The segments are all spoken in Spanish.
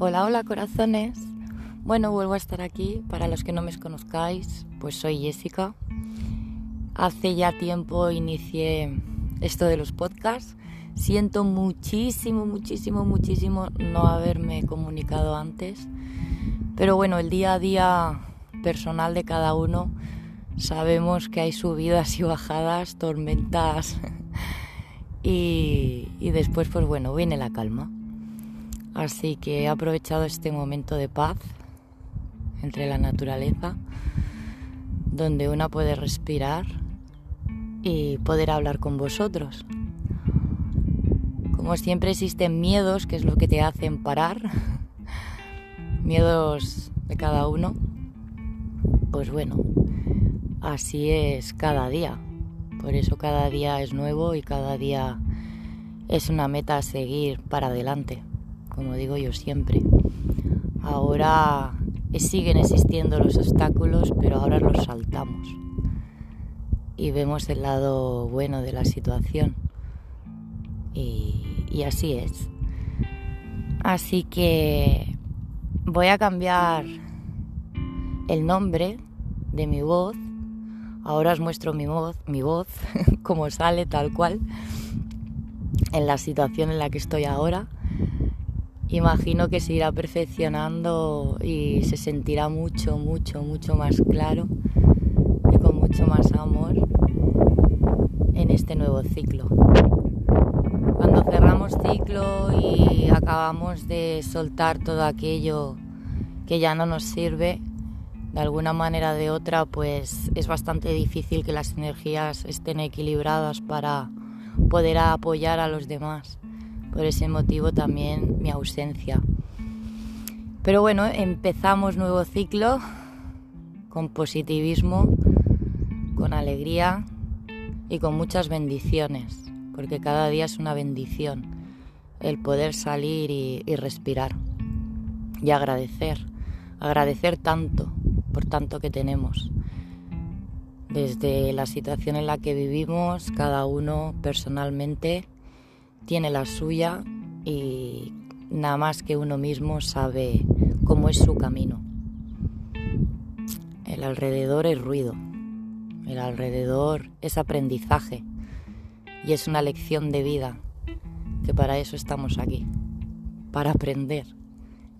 Hola, hola corazones. Bueno, vuelvo a estar aquí. Para los que no me conozcáis, pues soy Jessica. Hace ya tiempo inicié esto de los podcasts. Siento muchísimo, muchísimo, muchísimo no haberme comunicado antes. Pero bueno, el día a día personal de cada uno sabemos que hay subidas y bajadas, tormentas y, y después pues bueno, viene la calma. Así que he aprovechado este momento de paz entre la naturaleza, donde una puede respirar y poder hablar con vosotros. Como siempre existen miedos, que es lo que te hacen parar, miedos de cada uno, pues bueno, así es cada día. Por eso cada día es nuevo y cada día es una meta a seguir para adelante como digo yo siempre. Ahora siguen existiendo los obstáculos, pero ahora los saltamos y vemos el lado bueno de la situación. Y, y así es. Así que voy a cambiar el nombre de mi voz. Ahora os muestro mi voz, mi voz, como sale tal cual en la situación en la que estoy ahora imagino que se irá perfeccionando y se sentirá mucho, mucho, mucho más claro y con mucho más amor en este nuevo ciclo. Cuando cerramos ciclo y acabamos de soltar todo aquello que ya no nos sirve, de alguna manera o de otra, pues es bastante difícil que las energías estén equilibradas para poder apoyar a los demás por ese motivo también mi ausencia. Pero bueno, empezamos nuevo ciclo con positivismo, con alegría y con muchas bendiciones, porque cada día es una bendición el poder salir y, respirar y agradecer, agradecer tanto por tanto que tenemos. Desde la situación en la que vivimos, cada uno personalmente tiene la suya y nada más que uno mismo sabe cómo es su camino. El alrededor es ruido, el alrededor es aprendizaje y es una lección de vida, que para eso estamos aquí, para aprender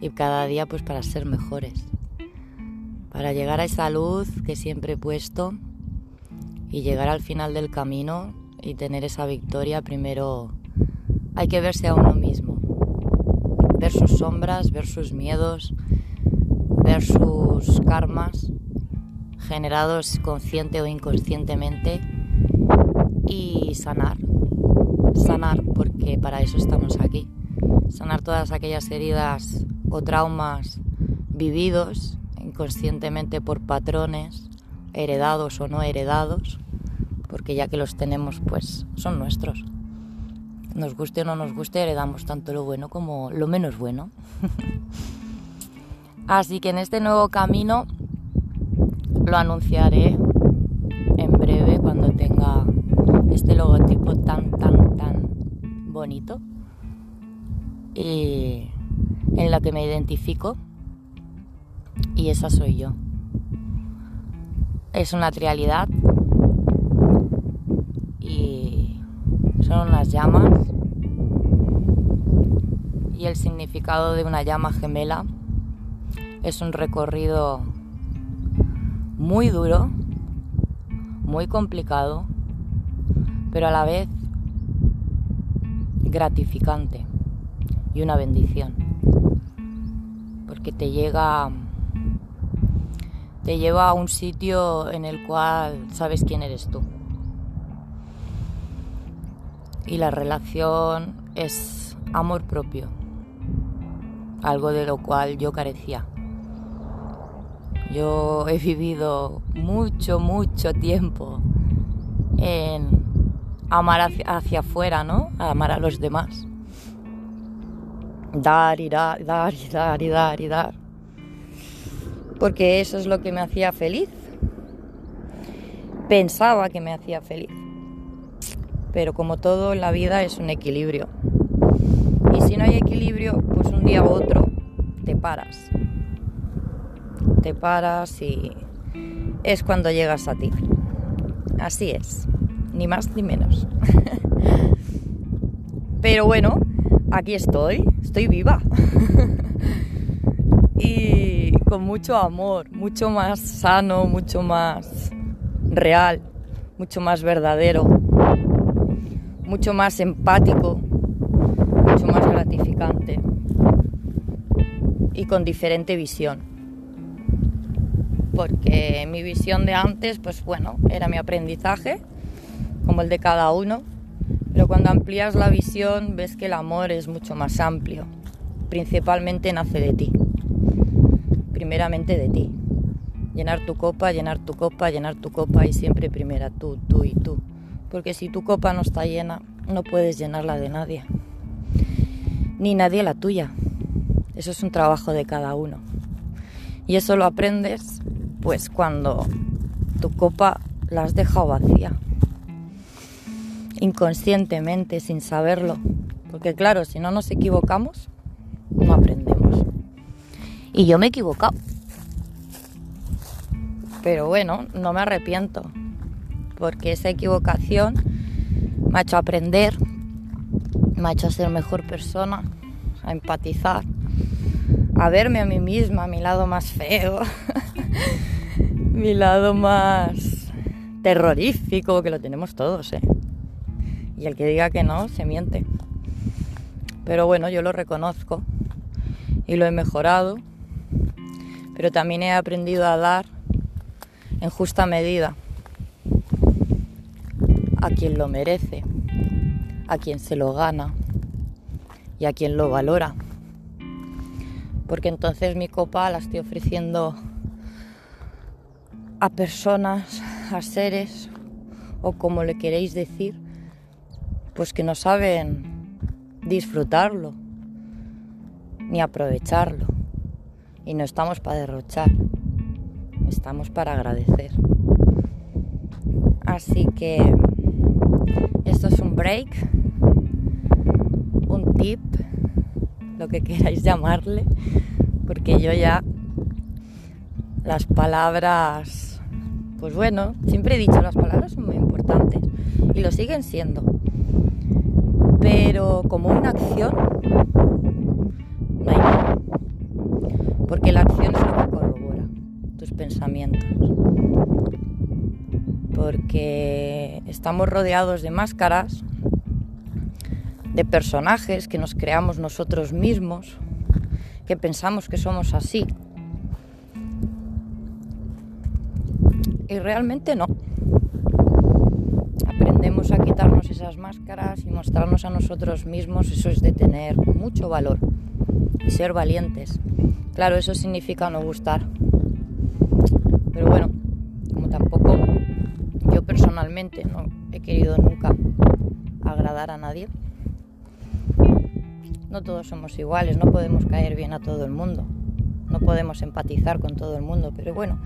y cada día pues para ser mejores, para llegar a esa luz que siempre he puesto y llegar al final del camino y tener esa victoria primero hay que verse a uno mismo, ver sus sombras, ver sus miedos, ver sus karmas generados consciente o inconscientemente y sanar, sanar porque para eso estamos aquí, sanar todas aquellas heridas o traumas vividos inconscientemente por patrones, heredados o no heredados, porque ya que los tenemos pues son nuestros nos guste o no nos guste, heredamos tanto lo bueno como lo menos bueno. Así que en este nuevo camino lo anunciaré en breve cuando tenga este logotipo tan, tan, tan bonito y en la que me identifico y esa soy yo. Es una trialidad unas llamas y el significado de una llama gemela es un recorrido muy duro, muy complicado, pero a la vez gratificante y una bendición. Porque te llega te lleva a un sitio en el cual sabes quién eres tú y la relación es amor propio, algo de lo cual yo carecía. Yo he vivido mucho, mucho tiempo en amar hacia, afuera, ¿no? amar a los demás. Dar y dar, dar y dar y dar y dar. Porque eso es lo que me hacía feliz. Pensaba que me hacía feliz pero como todo en la vida es un equilibrio. Y si no hay equilibrio, pues un día u otro te paras. Te paras y es cuando llegas a ti. Así es, ni más ni menos. Pero bueno, aquí estoy, estoy viva. y con mucho amor, mucho más sano, mucho más real, mucho más verdadero, mucho más empático, mucho más gratificante y con diferente visión. Porque mi visión de antes, pues bueno, era mi aprendizaje, como el de cada uno, pero cuando amplías la visión ves que el amor es mucho más amplio, principalmente nace de ti, primeramente de ti. Llenar tu copa, llenar tu copa, llenar tu copa y siempre primera tú, tú y tú. Porque si tu copa no está llena, no puedes llenarla de nadie, ni nadie la tuya. Eso es un trabajo de cada uno. Y eso lo aprendes pues cuando tu copa la has dejado vacía. Inconscientemente, sin saberlo. Porque claro, si no nos equivocamos, no aprendemos. Y yo me he equivocado. Pero bueno, no me arrepiento. Porque esa equivocación me ha hecho aprender, me ha hecho ser mejor persona, a empatizar, a verme a mí misma, a mi lado más feo, mi lado más terrorífico, que lo tenemos todos, ¿eh? Y el que diga que no, se miente. Pero bueno, yo lo reconozco y lo he mejorado, pero también he aprendido a dar en justa medida a quien lo merece, a quien se lo gana y a quien lo valora porque entonces mi copa la estoy ofreciendo a personas, a seres o como le queréis decir, pues que no saben disfrutarlo ni aprovecharlo. Y no estamos para derrochar, estamos para agradecer. Así que break, un tip lo que queráis llamarle, porque yo ya las palabras, pues bueno, siempre he dicho, las palabras son muy importantes y lo siguen siendo, pero como una acción, no hay nada, porque la acción es lo que corrobora tus pensamientos, porque estamos rodeados de máscaras de personajes que nos creamos nosotros mismos, que pensamos que somos así. Y realmente no. Aprendemos a quitarnos esas máscaras y mostrarnos a nosotros mismos, eso es de tener mucho valor y ser valientes. Claro, eso significa no gustar. Pero bueno, como tampoco personalmente no he querido nunca agradar a nadie, no todos somos iguales, no podemos caer bien a todo el mundo, no podemos empatizar con todo el mundo, pero bueno,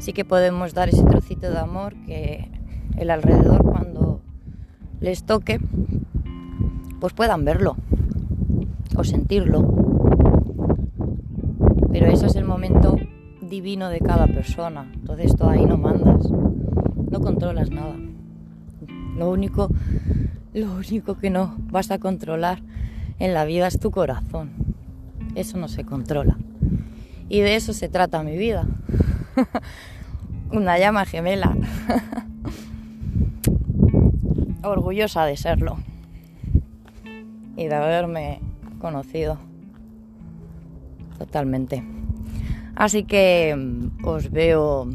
sí que podemos dar ese trocito de amor que el alrededor cuando les toque, pues puedan verlo o sentirlo. Pero eso es el momento divino de cada persona, entonces tú ahí no mandas, controlas nada. Lo único, lo único que no vas a controlar en la vida es tu corazón. Eso no se controla. Y de eso se trata mi vida. Una llama gemela. Orgullosa de serlo. Y de haberme conocido. Totalmente. Así que mm, os veo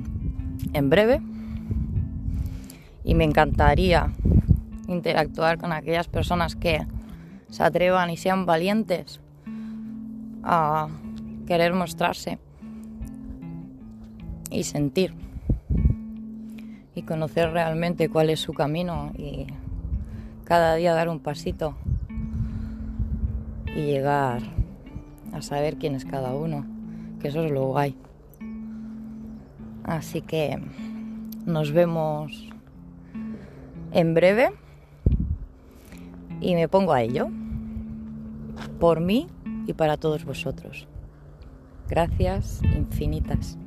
en breve. Y me encantaría interactuar con aquellas personas que se atrevan y sean valientes a querer mostrarse y sentir y conocer realmente cuál es su camino y cada día dar un pasito y llegar a saber quién es cada uno, que eso es lo guay. Así que nos vemos en breve y me pongo a ello por mí y para todos vosotros. Gracias infinitas.